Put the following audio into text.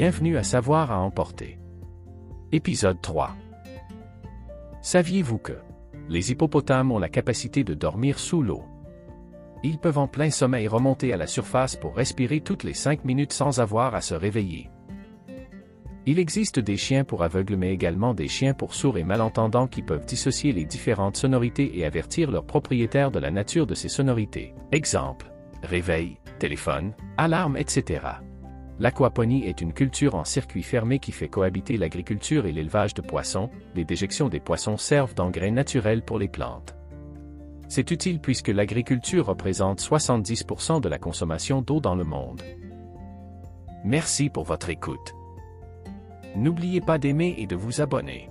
Bienvenue à Savoir à emporter. Épisode 3. Saviez-vous que les hippopotames ont la capacité de dormir sous l'eau? Ils peuvent en plein sommeil remonter à la surface pour respirer toutes les 5 minutes sans avoir à se réveiller. Il existe des chiens pour aveugles mais également des chiens pour sourds et malentendants qui peuvent dissocier les différentes sonorités et avertir leurs propriétaires de la nature de ces sonorités. Exemple, réveil, téléphone, alarme, etc. L'aquaponie est une culture en circuit fermé qui fait cohabiter l'agriculture et l'élevage de poissons, les déjections des poissons servent d'engrais naturels pour les plantes. C'est utile puisque l'agriculture représente 70% de la consommation d'eau dans le monde. Merci pour votre écoute. N'oubliez pas d'aimer et de vous abonner.